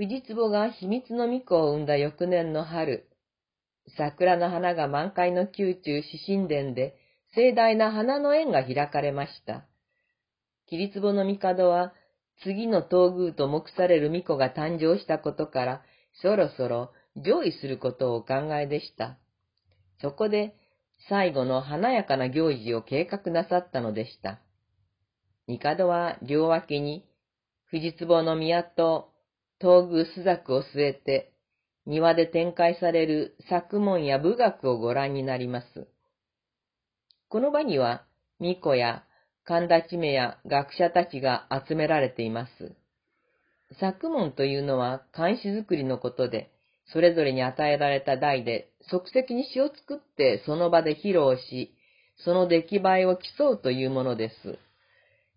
藤壺が秘密の巫女を生んだ翌年の春、桜の花が満開の宮中四神殿で盛大な花の宴が開かれました。桐壺の帝は次の東宮と目される巫女が誕生したことから、そろそろ上位することをお考えでした。そこで、最後の華やかな行事を計画なさったのでした。帝は両脇に、藤壺の宮と東宮朱雀を据えて、庭で展開される作文や武学をご覧になります。この場には、巫女や神田地名や学者たちが集められています。作文というのは漢詩作りのことで、それぞれに与えられた題で即席に詩を作ってその場で披露し、その出来栄えを競うというものです。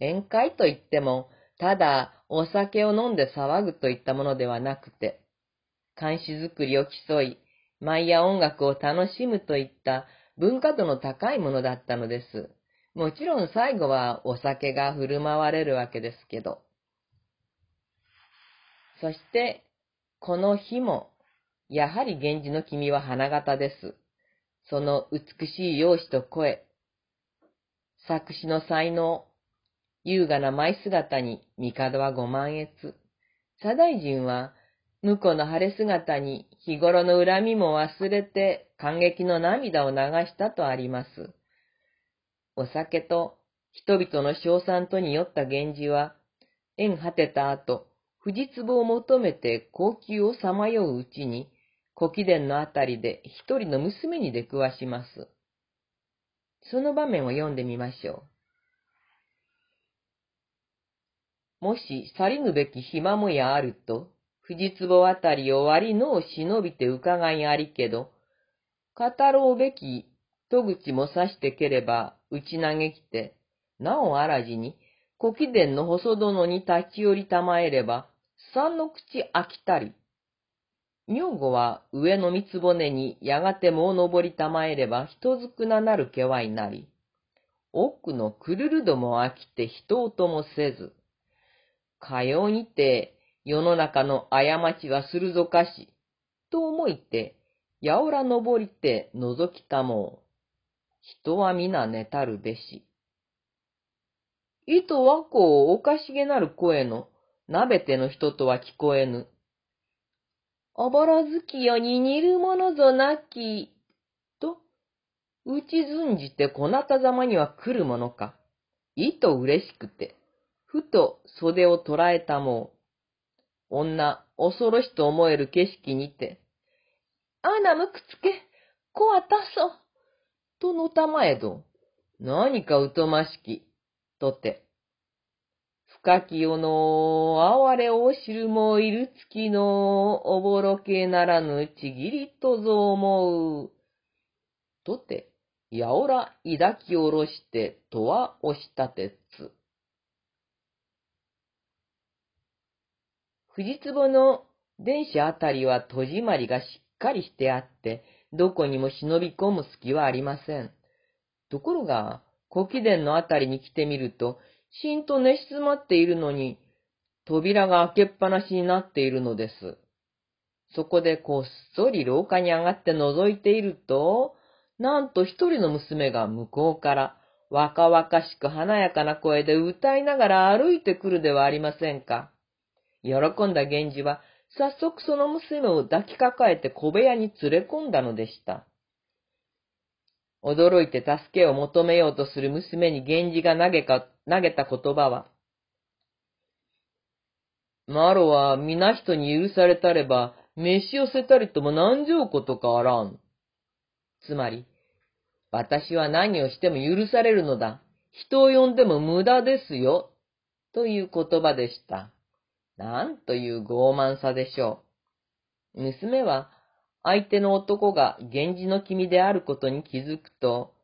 宴会といっても、ただお酒を飲んで騒ぐといったものではなくて、漢詩作りを競い、舞や音楽を楽しむといった文化度の高いものだったのです。もちろん最後はお酒が振る舞われるわけですけど。そして、この日も、やはり源氏の君は花形です。その美しい容姿と声、作詞の才能、優雅な舞姿に帝はご満悦。左大臣は、婿の晴れ姿に日頃の恨みも忘れて感激の涙を流したとあります。お酒と人々の称賛とによった源氏は、縁果てた後、藤壺を求めて高級をさまよううちに、古貴殿のあたりで一人の娘に出くわします。その場面を読んでみましょう。もし去りぬべき暇もやあると、藤壺あたりを割りのを忍びて伺いありけど、語ろうべき戸口も刺してければ、打ち投げきて、なおあらじに、古貴殿の細殿に立ち寄りたまえれば、三の口飽きたり。女房は上の三つ骨にやがてもう登りたまえれば人づくななるけわいなり。奥のくるるども飽きて人音もせず。かようにて世の中の過ちはするぞかし、と思いて、やおら登りて覗きたも。人は皆寝たるべし。いと和光おかしげなる声の、なべての人とは聞こえぬ。おぼろ月よに似るものぞなき、と、打ちずんじてこなたざまには来るものか。いと嬉しくて、ふと袖を捉えたも。女、恐ろしと思える景色にて、あなむくつけ、こわたそ。とのたまえど、何か疎ましき、とて。深き世の哀れを知るもいるつきのおぼろけならぬちぎりとぞ思う。とて、やおら抱きおろしてとは押したてつ。藤壺の電車あたりは戸締まりがしっかりしてあって、どこにも忍び込む隙はありません。ところが、古貴殿のあたりに来てみると、しんと寝静まっているのに、扉が開けっぱなしになっているのです。そこでこっそり廊下に上がって覗いていると、なんと一人の娘が向こうから若々しく華やかな声で歌いながら歩いてくるではありませんか。喜んだ源氏は早速その娘を抱きかかえて小部屋に連れ込んだのでした。驚いて助けを求めようとする娘に源氏が投げか、投げた言葉は、マロは皆人に許されたれば、飯をせたりとも何条ことかあらん。つまり、私は何をしても許されるのだ。人を呼んでも無駄ですよ。という言葉でした。なんという傲慢さでしょう。娘は、相手の男が源氏の君であることに気づくと、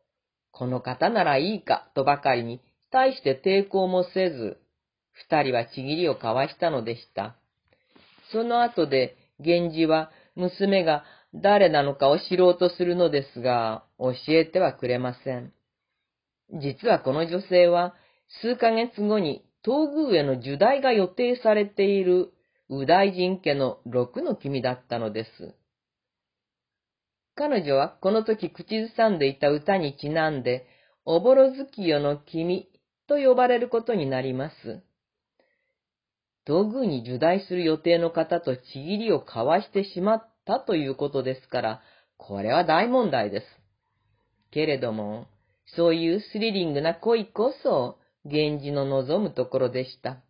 この方ならいいかとばかりに、大して抵抗もせず、二人はちぎりを交わしたのでした。その後で、源氏は娘が誰なのかを知ろうとするのですが、教えてはくれません。実はこの女性は、数ヶ月後に東宮への受代が予定されている右大臣家の六の君だったのです。彼女はこの時口ずさんでいた歌にちなんで、おぼろ月夜の君と呼ばれることになります。道具に受代する予定の方とちぎりを交わしてしまったということですから、これは大問題です。けれども、そういうスリリングな恋こそ、源氏の望むところでした。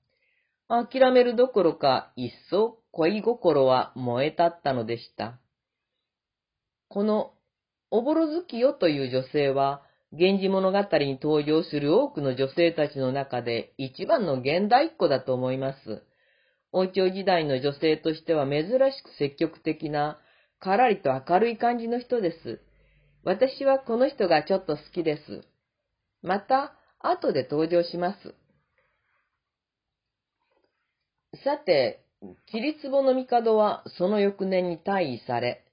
諦めるどころか、一層恋心は燃え立ったのでした。この、おぼろ月よという女性は、源氏物語に登場する多くの女性たちの中で一番の現代っ子だと思います。王朝時代の女性としては珍しく積極的な、からりと明るい感じの人です。私はこの人がちょっと好きです。また、後で登場します。さて、キリツボの帝はその翌年に退位され、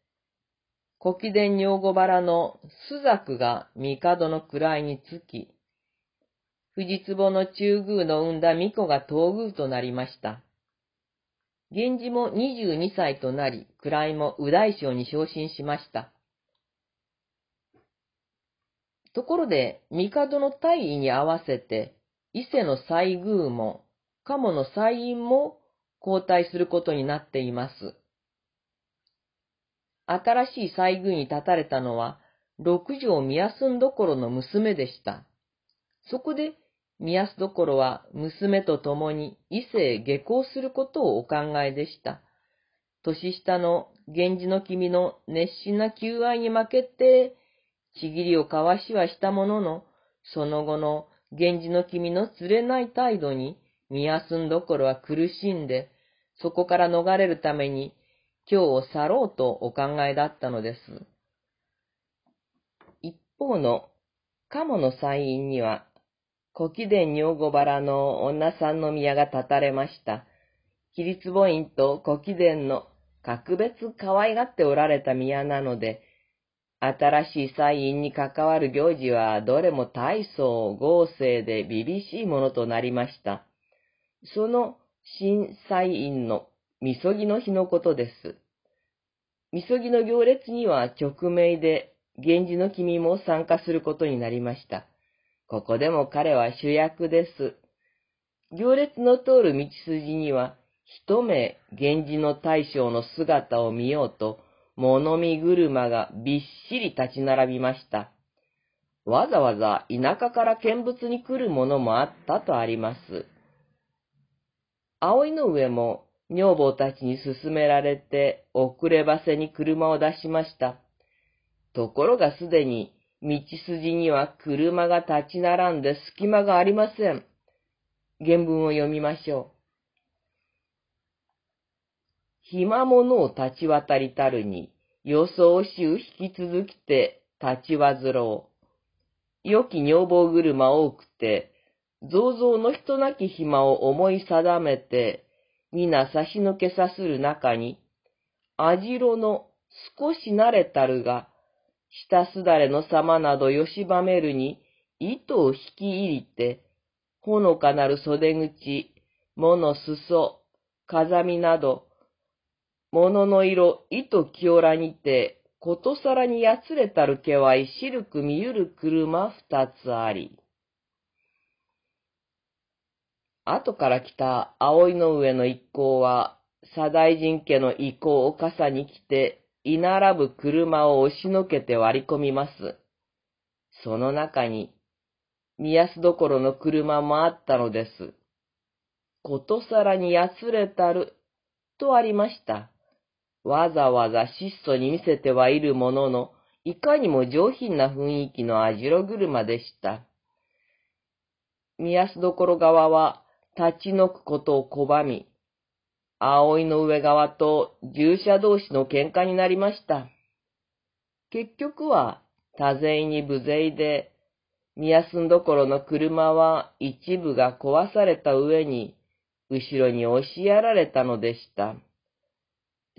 古貴殿女子原の朱雀が帝の位につき、藤壺の中宮の生んだ巫女が東宮となりました。源氏も22歳となり、位も右大将に昇進しました。ところで、帝の大位に合わせて、伊勢の西宮も、鴨の西院も交代することになっています。新しい西宮に立たれたのは、六条宮住どころの娘でした。そこで、宮住どころは娘と共に伊勢へ下校することをお考えでした。年下の源氏の君の熱心な求愛に負けて、ちぎりを交わしはしたものの、その後の源氏の君の釣れない態度に、宮住どころは苦しんで、そこから逃れるために今日を去ろうとお考えだったのです。一方の鴨の祭院には、古貴殿女子原の女さんの宮が立たれました。比率母院と古貴殿の格別可愛がっておられた宮なので、新しい祭院に関わる行事はどれも大層豪勢で凛々しいものとなりました。その新祭院のみそぎの日のことです。みそぎの行列には直命で、源氏の君も参加することになりました。ここでも彼は主役です。行列の通る道筋には、一目源氏の大将の姿を見ようと、物見車がびっしり立ち並びました。わざわざ田舎から見物に来るものもあったとあります。葵の上も女房たちに勧められて遅ればせに車を出しました。ところがすでに道筋には車が立ち並んで隙間がありません。原文を読みましょう。暇者を立ち渡りたるに、予想しう引き続きて立ちわずろう。良き女房車多くて、増々の人なき暇を思い定めて、皆差し抜けさする中に、網代の少し慣れたるが、下すだれの様などよしばめるに、糸を引き入りて、ほのかなる袖口、物裾、風見など、物の色、糸清らにて、ことさらにやつれたる毛はいしるく見ゆる車二つあり。後から来た葵の上の一行は、左大臣家の意向を傘に来て、居並ぶ車を押しのけて割り込みます。その中に、宮安どころの車もあったのです。ことさらにやつれたる、とありました。わざわざ質素に見せてはいるものの、いかにも上品な雰囲気の網代車でした。宮安どころ側は、立ち退くことを拒み、葵の上側と従者同士の喧嘩になりました。結局は多勢に無勢で、宮住どころの車は一部が壊された上に、後ろに押しやられたのでした。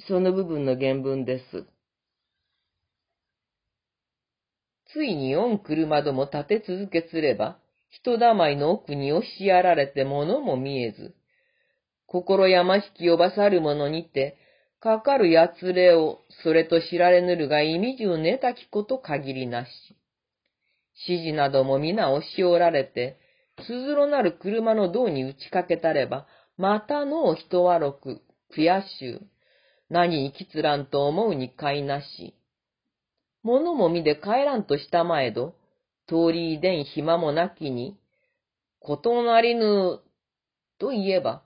その部分の原文です。ついに四車ども立て続けすれば、人だまいの奥に押しやられて物も見えず、心やましき呼ばさる者にて、かかるやつれを、それと知られぬるが意味中寝たきこと限りなし。指示なども皆押しおられて、つづろなる車の胴に打ちかけたれば、またのう人はろく、悔しゅう。何にきつらんと思うに買いなし。物も見で帰らんとしたまえど、通りいでん暇もなきに、ことなりぬ、と言えば、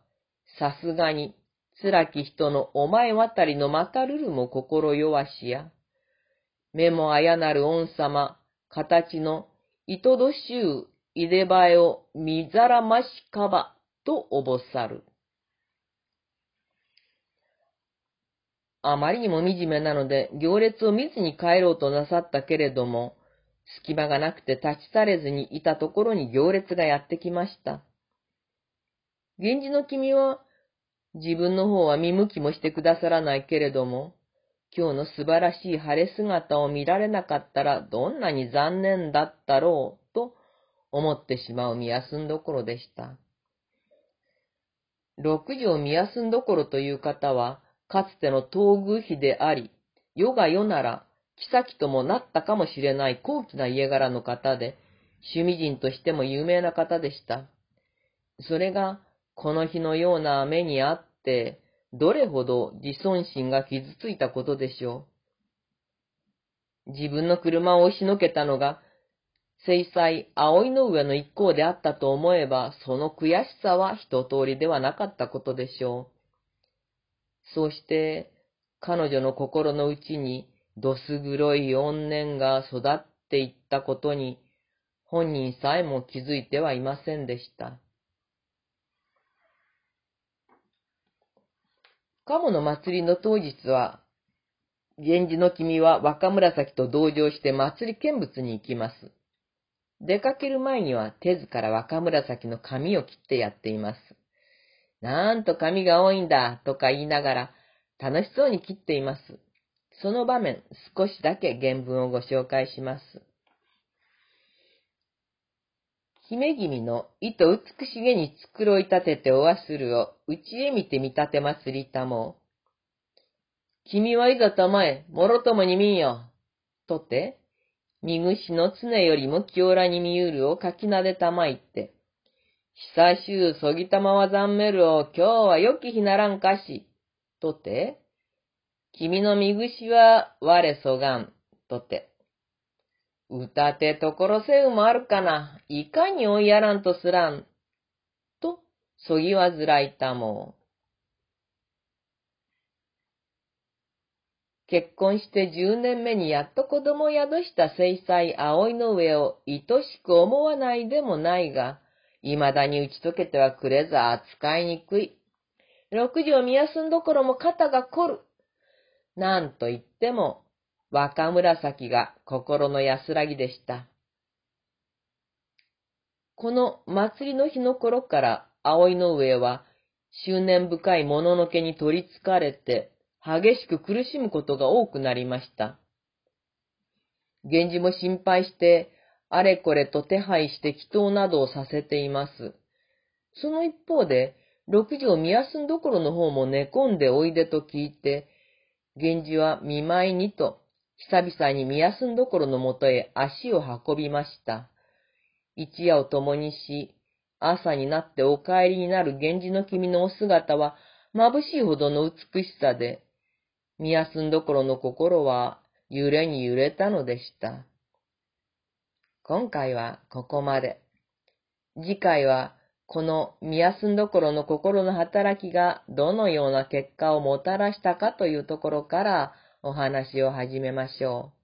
さすがに、辛き人のお前渡りのまたるるも心弱しや。目もあやなる恩様、形の、いとどしゅう、いでばえをみざらましかば、とおぼさる。あまりにも惨めなので、行列を見ずに帰ろうとなさったけれども、隙間がなくて立ち去れずにいたところに行列がやってきました。源氏の君は、自分の方は見向きもしてくださらないけれども、今日の素晴らしい晴れ姿を見られなかったらどんなに残念だったろうと思ってしまう見休んどころでした。六条見休んどころという方は、かつての東宮妃であり、世が世なら、妃ともなったかもしれない高貴な家柄の方で、趣味人としても有名な方でした。それが、この日のような目にあって、どれほど自尊心が傷ついたことでしょう。自分の車を押しのけたのが、制裁葵の上の一行であったと思えば、その悔しさは一通りではなかったことでしょう。そして、彼女の心の内に、どす黒い怨念が育っていったことに、本人さえも気づいてはいませんでした。鴨の祭りの当日は、源氏の君は若紫と同乗して祭り見物に行きます。出かける前には手ずから若紫の髪を切ってやっています。なんと髪が多いんだ、とか言いながら、楽しそうに切っています。その場面、少しだけ原文をご紹介します。姫君の糸美しげに繕い立てておわするを、うちへ見て見立て祭りたも。君はいざたまえ、もろともに見んよ。とて、みぐしの常よりも清らに見うるをかきなでたまいって、久しゅうそぎたまはざんめるを今日はよき日ならんかし、とて、君のみぐしは我そがん、とて。歌てところせうもあるかな、いかに追いやらんとすらん、と、そぎわずらいたも。結婚して十年目にやっと子供を宿した聖祭葵の上を愛しく思わないでもないが、未だに打ち解けてはくれず扱いにくい。六条見休んどころも肩が凝る。なんと言っても、若紫が心の安らぎでした。この祭りの日の頃から葵の上は執念深いもののけに取りつかれて激しく苦しむことが多くなりました。源氏も心配してあれこれと手配して祈祷などをさせています。その一方で、六条宮住どころの方も寝込んでおいでと聞いて、源氏は見舞いにと、久々に宮住どころのもとへ足を運びました。一夜を共にし、朝になってお帰りになる源氏の君のお姿は眩しいほどの美しさで、宮住どころの心は揺れに揺れたのでした。今回はここまで。次回はこの見やすんどころの心の働きがどのような結果をもたらしたかというところからお話を始めましょう。